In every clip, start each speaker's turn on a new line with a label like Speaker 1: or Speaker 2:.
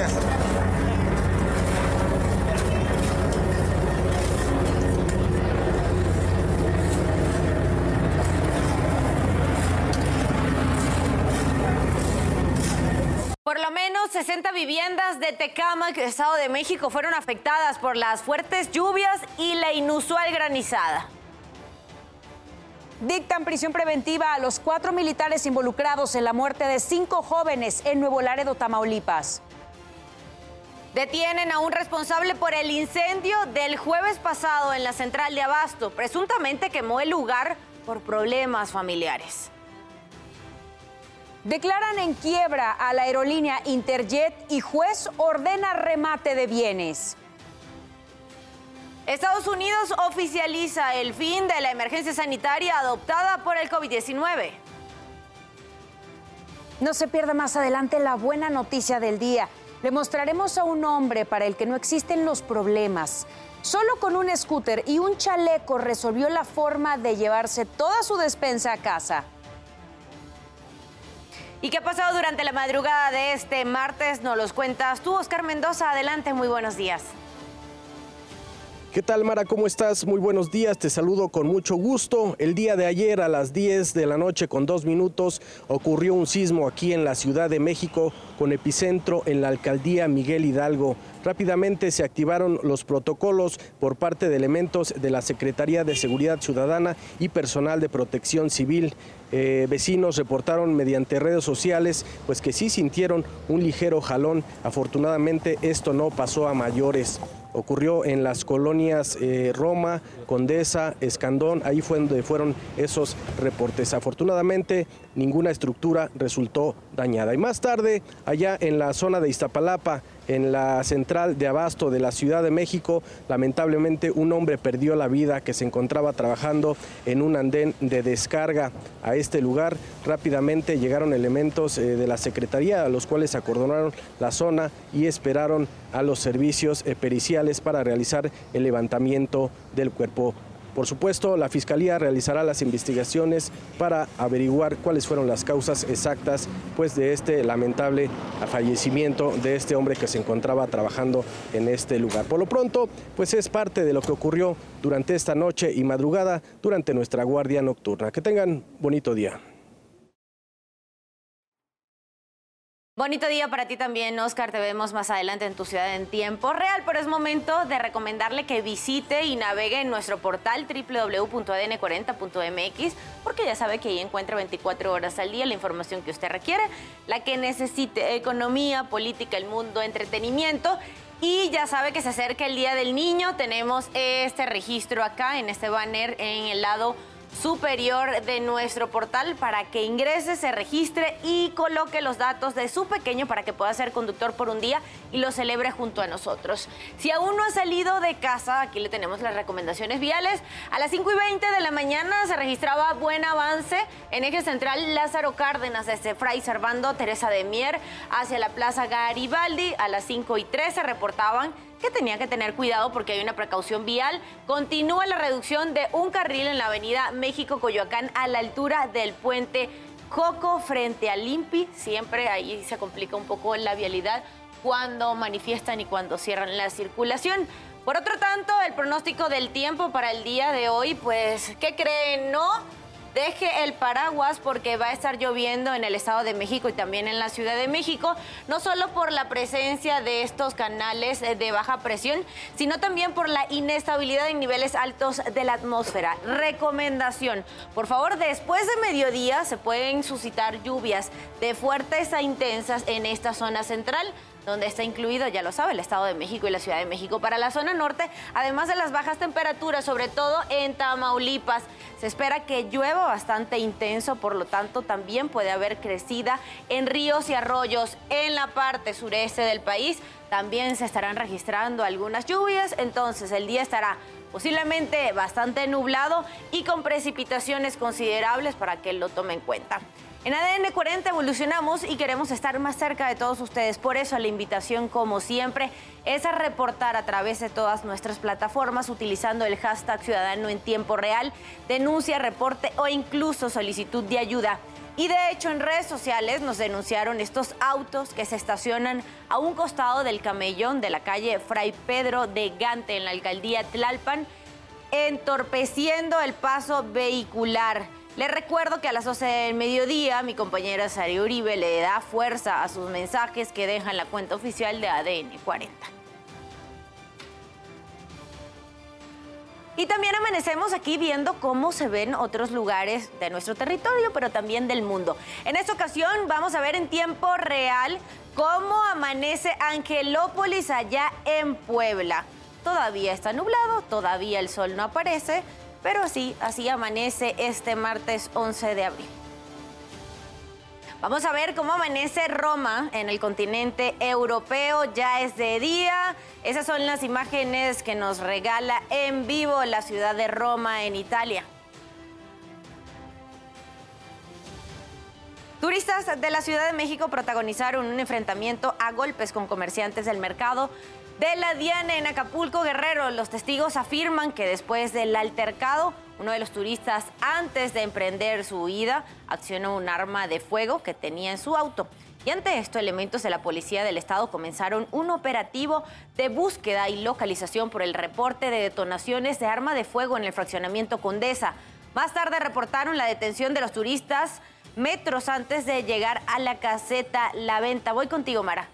Speaker 1: Gracias.
Speaker 2: Por lo menos 60 viviendas de Tecámac, Estado de México, fueron afectadas por las fuertes lluvias y la inusual granizada.
Speaker 3: Dictan prisión preventiva a los cuatro militares involucrados en la muerte de cinco jóvenes en Nuevo Laredo, Tamaulipas.
Speaker 2: Detienen a un responsable por el incendio del jueves pasado en la central de Abasto. Presuntamente quemó el lugar por problemas familiares.
Speaker 3: Declaran en quiebra a la aerolínea Interjet y juez ordena remate de bienes.
Speaker 2: Estados Unidos oficializa el fin de la emergencia sanitaria adoptada por el COVID-19.
Speaker 3: No se pierda más adelante la buena noticia del día. Le mostraremos a un hombre para el que no existen los problemas. Solo con un scooter y un chaleco resolvió la forma de llevarse toda su despensa a casa.
Speaker 2: ¿Y qué ha pasado durante la madrugada de este martes? Nos los cuentas tú, Oscar Mendoza. Adelante, muy buenos días.
Speaker 4: ¿Qué tal, Mara? ¿Cómo estás? Muy buenos días, te saludo con mucho gusto. El día de ayer a las 10 de la noche con dos minutos ocurrió un sismo aquí en la Ciudad de México con epicentro en la alcaldía Miguel Hidalgo. Rápidamente se activaron los protocolos por parte de elementos de la Secretaría de Seguridad Ciudadana y personal de protección civil. Eh, vecinos reportaron mediante redes sociales pues que sí sintieron un ligero jalón. Afortunadamente esto no pasó a mayores ocurrió en las colonias eh, Roma, Condesa, Escandón, ahí fue donde fueron esos reportes. Afortunadamente ninguna estructura resultó dañada. Y más tarde, allá en la zona de Iztapalapa, en la central de abasto de la Ciudad de México, lamentablemente un hombre perdió la vida que se encontraba trabajando en un andén de descarga a este lugar. Rápidamente llegaron elementos eh, de la Secretaría, a los cuales acordonaron la zona y esperaron a los servicios eh, periciales para realizar el levantamiento del cuerpo por supuesto, la Fiscalía realizará las investigaciones para averiguar cuáles fueron las causas exactas pues, de este lamentable fallecimiento de este hombre que se encontraba trabajando en este lugar. Por lo pronto, pues es parte de lo que ocurrió durante esta noche y madrugada durante nuestra guardia nocturna. Que tengan bonito día.
Speaker 2: Bonito día para ti también, Oscar. Te vemos más adelante en tu ciudad en tiempo real, pero es momento de recomendarle que visite y navegue en nuestro portal www.adn40.mx, porque ya sabe que ahí encuentra 24 horas al día la información que usted requiere, la que necesite, economía, política, el mundo, entretenimiento. Y ya sabe que se acerca el Día del Niño. Tenemos este registro acá en este banner en el lado superior de nuestro portal para que ingrese, se registre y coloque los datos de su pequeño para que pueda ser conductor por un día y lo celebre junto a nosotros. Si aún no ha salido de casa, aquí le tenemos las recomendaciones viales. A las 5 y 20 de la mañana se registraba buen avance en eje central Lázaro Cárdenas desde Fray Servando Teresa de Mier hacia la Plaza Garibaldi. A las 5 y 3 se reportaban que tenía que tener cuidado porque hay una precaución vial. Continúa la reducción de un carril en la avenida México-Coyoacán a la altura del puente Coco frente al Limpi. Siempre ahí se complica un poco la vialidad cuando manifiestan y cuando cierran la circulación. Por otro tanto, el pronóstico del tiempo para el día de hoy, pues, ¿qué creen? No deje el paraguas porque va a estar lloviendo en el Estado de México y también en la Ciudad de México, no solo por la presencia de estos canales de baja presión, sino también por la inestabilidad en niveles altos de la atmósfera. Recomendación, por favor, después de mediodía se pueden suscitar lluvias de fuertes a intensas en esta zona central donde está incluido, ya lo sabe, el Estado de México y la Ciudad de México. Para la zona norte, además de las bajas temperaturas, sobre todo en Tamaulipas, se espera que llueva bastante intenso, por lo tanto también puede haber crecida en ríos y arroyos en la parte sureste del país. También se estarán registrando algunas lluvias, entonces el día estará posiblemente bastante nublado y con precipitaciones considerables para que lo tome en cuenta. En ADN 40 evolucionamos y queremos estar más cerca de todos ustedes. Por eso la invitación, como siempre, es a reportar a través de todas nuestras plataformas utilizando el hashtag Ciudadano en Tiempo Real, denuncia, reporte o incluso solicitud de ayuda. Y de hecho en redes sociales nos denunciaron estos autos que se estacionan a un costado del camellón de la calle Fray Pedro de Gante en la alcaldía Tlalpan, entorpeciendo el paso vehicular. Les recuerdo que a las 12 del mediodía mi compañera Sari Uribe le da fuerza a sus mensajes que dejan la cuenta oficial de ADN 40. Y también amanecemos aquí viendo cómo se ven otros lugares de nuestro territorio, pero también del mundo. En esta ocasión vamos a ver en tiempo real cómo amanece Angelópolis allá en Puebla. Todavía está nublado, todavía el sol no aparece, pero sí, así amanece este martes 11 de abril. Vamos a ver cómo amanece Roma en el continente europeo. Ya es de día. Esas son las imágenes que nos regala en vivo la ciudad de Roma en Italia. Turistas de la Ciudad de México protagonizaron un enfrentamiento a golpes con comerciantes del mercado de la Diana en Acapulco, Guerrero. Los testigos afirman que después del altercado, uno de los turistas, antes de emprender su huida, accionó un arma de fuego que tenía en su auto. Y ante esto, elementos de la Policía del Estado comenzaron un operativo de búsqueda y localización por el reporte de detonaciones de arma de fuego en el fraccionamiento Condesa. Más tarde reportaron la detención de los turistas metros antes de llegar a la caseta La Venta. Voy contigo, Mara.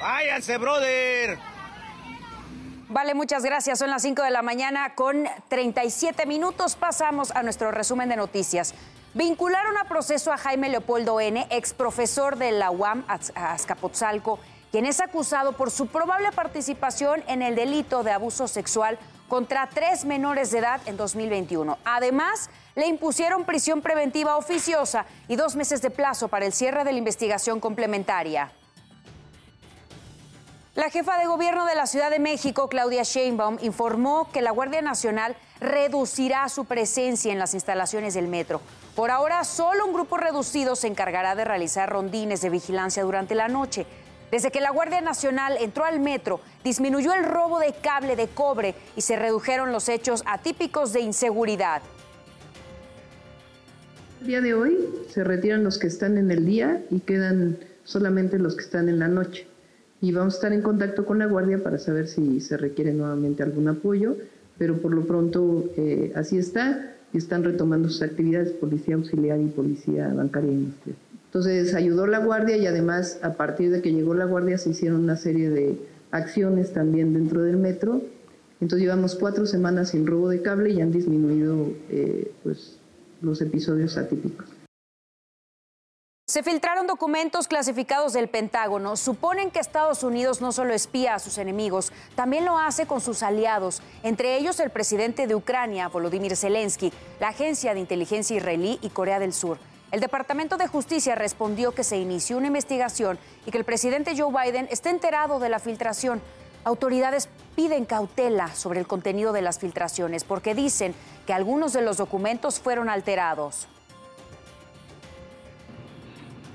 Speaker 1: Váyanse, brother.
Speaker 3: Vale, muchas gracias. Son las 5 de la mañana con 37 minutos. Pasamos a nuestro resumen de noticias. Vincularon a proceso a Jaime Leopoldo N., ex profesor de la UAM Azcapotzalco, quien es acusado por su probable participación en el delito de abuso sexual contra tres menores de edad en 2021. Además, le impusieron prisión preventiva oficiosa y dos meses de plazo para el cierre de la investigación complementaria. La jefa de gobierno de la Ciudad de México, Claudia Sheinbaum, informó que la Guardia Nacional reducirá su presencia en las instalaciones del metro. Por ahora, solo un grupo reducido se encargará de realizar rondines de vigilancia durante la noche. Desde que la Guardia Nacional entró al metro, disminuyó el robo de cable de cobre y se redujeron los hechos atípicos de inseguridad.
Speaker 5: El día de hoy se retiran los que están en el día y quedan solamente los que están en la noche. Y vamos a estar en contacto con la Guardia para saber si se requiere nuevamente algún apoyo, pero por lo pronto eh, así está y están retomando sus actividades policía auxiliar y policía bancaria industrial. Entonces ayudó la Guardia y además a partir de que llegó la Guardia se hicieron una serie de acciones también dentro del metro. Entonces llevamos cuatro semanas sin robo de cable y han disminuido eh, pues, los episodios atípicos.
Speaker 3: Se filtraron documentos clasificados del Pentágono. Suponen que Estados Unidos no solo espía a sus enemigos, también lo hace con sus aliados, entre ellos el presidente de Ucrania, Volodymyr Zelensky, la agencia de inteligencia israelí y Corea del Sur. El Departamento de Justicia respondió que se inició una investigación y que el presidente Joe Biden está enterado de la filtración. Autoridades piden cautela sobre el contenido de las filtraciones porque dicen que algunos de los documentos fueron alterados.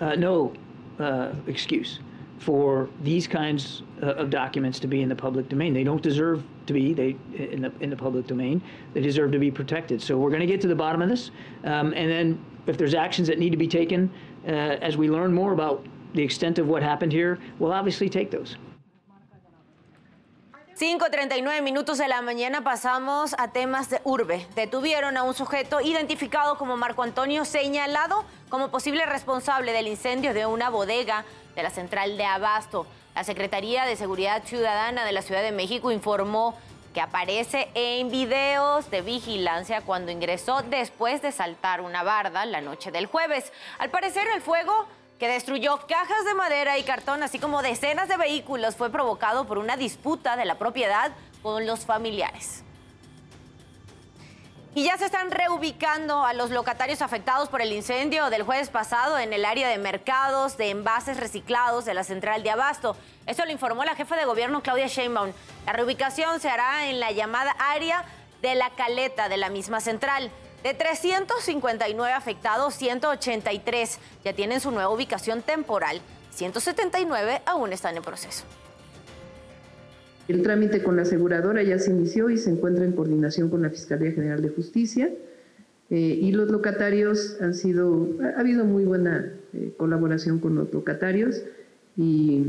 Speaker 6: Uh, no uh, excuse for these kinds uh, of documents to be in the public domain. They don't deserve to be in, the, in the public domain. They deserve to be protected. So we're going to get to the bottom of this. Um, and then if there's actions that need to be taken uh, as we learn more about the extent of what happened here, we'll obviously take those.
Speaker 2: 5.39 minutos de la mañana pasamos a temas de urbe. Detuvieron a un sujeto identificado como Marco Antonio, señalado como posible responsable del incendio de una bodega de la central de Abasto. La Secretaría de Seguridad Ciudadana de la Ciudad de México informó que aparece en videos de vigilancia cuando ingresó después de saltar una barda la noche del jueves. Al parecer el fuego que destruyó cajas de madera y cartón, así como decenas de vehículos, fue provocado por una disputa de la propiedad con los familiares. Y ya se están reubicando a los locatarios afectados por el incendio del jueves pasado en el área de mercados de envases reciclados de la central de Abasto. Eso lo informó la jefa de gobierno Claudia Sheinbaum. La reubicación se hará en la llamada área de la caleta de la misma central. De 359 afectados, 183 ya tienen su nueva ubicación temporal. 179 aún están en proceso.
Speaker 5: El trámite con la aseguradora ya se inició y se encuentra en coordinación con la Fiscalía General de Justicia. Eh, y los locatarios han sido, ha habido muy buena eh, colaboración con los locatarios y,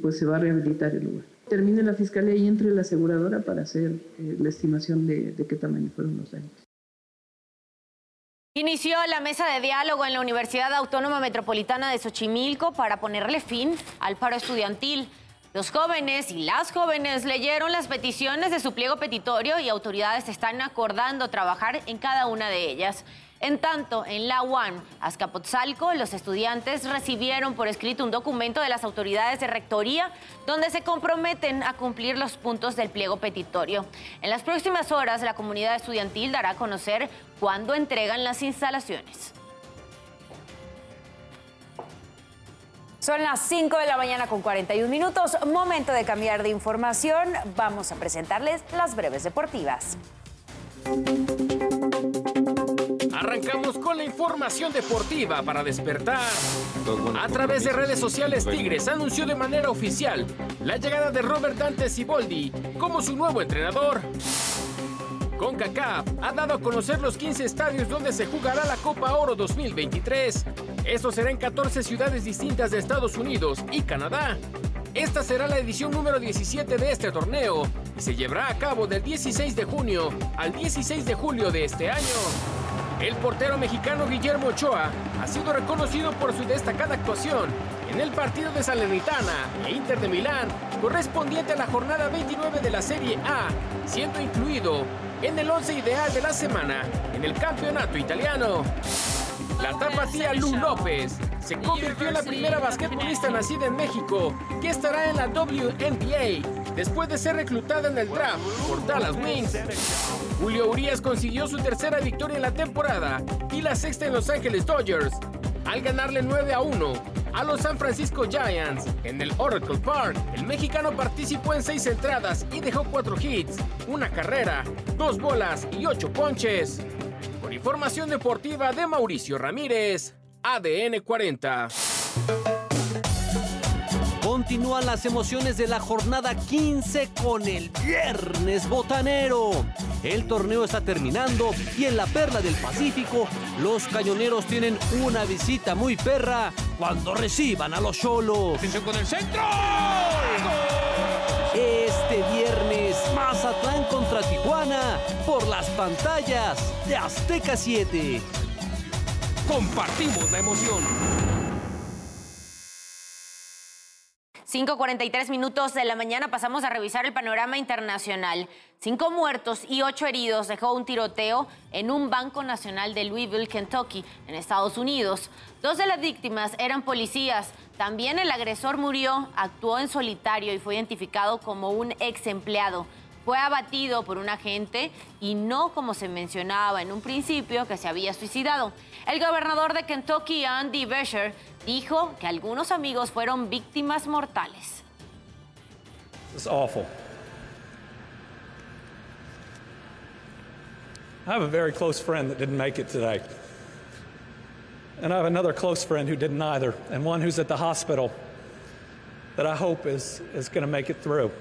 Speaker 5: pues se va a rehabilitar el lugar. Termine la fiscalía y entre la aseguradora para hacer eh, la estimación de, de qué tamaño fueron los daños.
Speaker 2: Inició la mesa de diálogo en la Universidad Autónoma Metropolitana de Xochimilco para ponerle fin al paro estudiantil. Los jóvenes y las jóvenes leyeron las peticiones de su pliego petitorio y autoridades están acordando trabajar en cada una de ellas. En tanto, en la UAN, Azcapotzalco, los estudiantes recibieron por escrito un documento de las autoridades de rectoría donde se comprometen a cumplir los puntos del pliego petitorio. En las próximas horas, la comunidad estudiantil dará a conocer cuándo entregan las instalaciones.
Speaker 3: Son las 5 de la mañana con 41 minutos. Momento de cambiar de información. Vamos a presentarles las breves deportivas.
Speaker 7: Arrancamos con la información deportiva para despertar. A través de redes sociales, Tigres anunció de manera oficial la llegada de Robert Dante Siboldi como su nuevo entrenador. CONCACAF ha dado a conocer los 15 estadios donde se jugará la Copa Oro 2023. Esto será en 14 ciudades distintas de Estados Unidos y Canadá. Esta será la edición número 17 de este torneo y se llevará a cabo del 16 de junio al 16 de julio de este año. El portero mexicano Guillermo Ochoa ha sido reconocido por su destacada actuación en el partido de Salernitana e Inter de Milán, correspondiente a la jornada 29 de la Serie A, siendo incluido en el 11 ideal de la semana en el campeonato italiano. La tapatía Lu López se convirtió en la primera basquetbolista nacida en México que estará en la WNBA después de ser reclutada en el draft por Dallas Wings. Julio Urias consiguió su tercera victoria en la temporada y la sexta en Los Ángeles Dodgers al ganarle 9 a 1 a los San Francisco Giants en el Oracle Park. El mexicano participó en seis entradas y dejó cuatro hits, una carrera, dos bolas y ocho ponches. Con información deportiva de Mauricio Ramírez, ADN 40.
Speaker 8: Continúan las emociones de la jornada 15 con el Viernes Botanero. El torneo está terminando y en la Perla del Pacífico los cañoneros tienen una visita muy perra cuando reciban a los cholos.
Speaker 1: Atención con el centro.
Speaker 8: Este viernes, Mazatlán contra Tijuana por las pantallas de Azteca 7.
Speaker 7: Compartimos la emoción.
Speaker 2: 5.43 minutos de la mañana pasamos a revisar el panorama internacional. Cinco muertos y ocho heridos dejó un tiroteo en un banco nacional de Louisville, Kentucky, en Estados Unidos. Dos de las víctimas eran policías. También el agresor murió, actuó en solitario y fue identificado como un ex empleado. Fue abatido por un agente y no como se mencionaba en un principio que se había suicidado. El gobernador de Kentucky, Andy Beshear, dijo que algunos amigos fueron víctimas mortales.
Speaker 9: It's awful. I have a very close friend that didn't make it today. And I have another close friend who didn't either, and one who's at the hospital that I hope is, is going to make it through.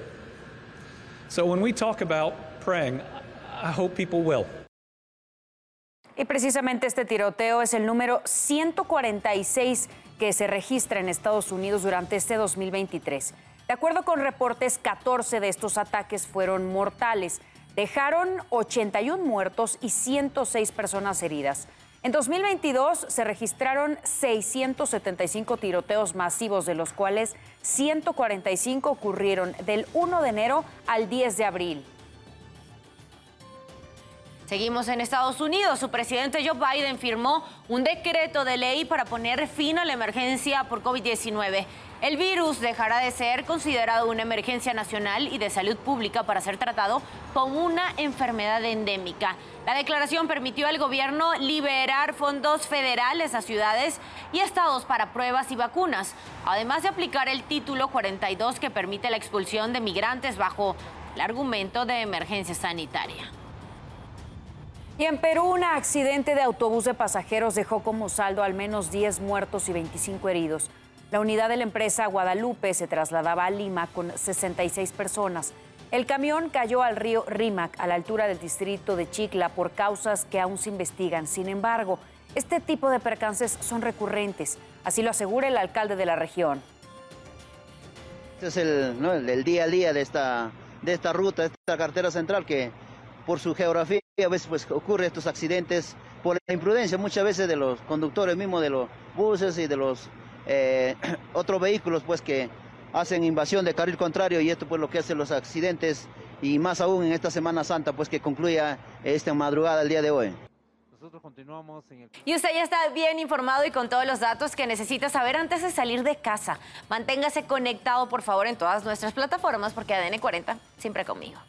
Speaker 9: So when we talk about praying, I hope people will.
Speaker 3: Y precisamente este tiroteo es el número 146 que se registra en Estados Unidos durante este 2023. De acuerdo con reportes, 14 de estos ataques fueron mortales. Dejaron 81 muertos y 106 personas heridas. En 2022 se registraron 675 tiroteos masivos, de los cuales 145 ocurrieron del 1 de enero al 10 de abril.
Speaker 2: Seguimos en Estados Unidos. Su presidente Joe Biden firmó un decreto de ley para poner fin a la emergencia por COVID-19. El virus dejará de ser considerado una emergencia nacional y de salud pública para ser tratado como una enfermedad endémica. La declaración permitió al gobierno liberar fondos federales a ciudades y estados para pruebas y vacunas, además de aplicar el título 42 que permite la expulsión de migrantes bajo el argumento de emergencia sanitaria.
Speaker 3: Y en Perú, un accidente de autobús de pasajeros dejó como saldo al menos 10 muertos y 25 heridos. La unidad de la empresa Guadalupe se trasladaba a Lima con 66 personas. El camión cayó al río Rímac, a la altura del distrito de Chicla, por causas que aún se investigan. Sin embargo, este tipo de percances son recurrentes, así lo asegura el alcalde de la región.
Speaker 10: Este es el, ¿no? el, día a día de esta, de esta ruta, de esta carretera central que por su geografía a veces pues, ocurre estos accidentes por la imprudencia muchas veces de los conductores mismos de los buses y de los eh, otros vehículos pues que hacen invasión de carril contrario y esto pues lo que hace los accidentes y más aún en esta Semana Santa pues que concluya esta madrugada el día de hoy.
Speaker 2: Nosotros continuamos en el... Y usted ya está bien informado y con todos los datos que necesita saber antes de salir de casa. Manténgase conectado, por favor, en todas nuestras plataformas porque ADN 40 siempre conmigo.